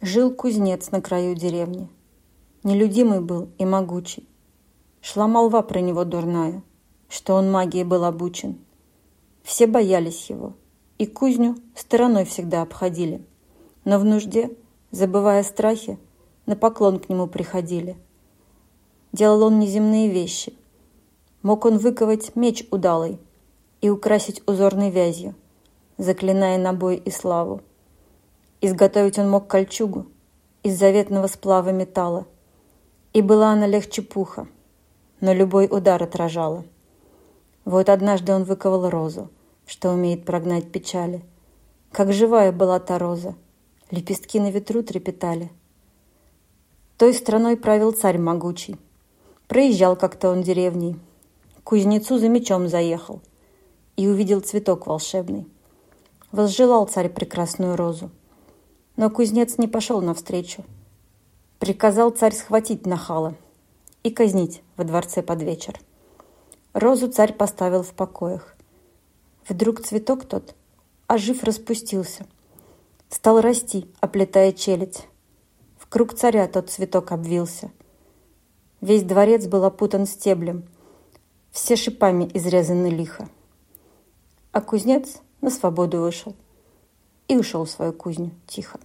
Жил кузнец на краю деревни. Нелюдимый был и могучий. Шла молва про него дурная, что он магией был обучен. Все боялись его, и кузню стороной всегда обходили. Но в нужде, забывая страхи, на поклон к нему приходили. Делал он неземные вещи. Мог он выковать меч удалый и украсить узорной вязью, заклиная на бой и славу. Изготовить он мог кольчугу из заветного сплава металла. И была она легче пуха, но любой удар отражала. Вот однажды он выковал розу, что умеет прогнать печали. Как живая была та роза, лепестки на ветру трепетали. Той страной правил царь могучий. Проезжал как-то он деревней. К кузнецу за мечом заехал и увидел цветок волшебный. Возжелал царь прекрасную розу. Но кузнец не пошел навстречу. Приказал царь схватить нахала и казнить во дворце под вечер. Розу царь поставил в покоях. Вдруг цветок тот, ожив, распустился. Стал расти, оплетая челядь. В круг царя тот цветок обвился. Весь дворец был опутан стеблем, все шипами изрезаны лихо. А кузнец на свободу вышел и ушел в свою кузню тихо.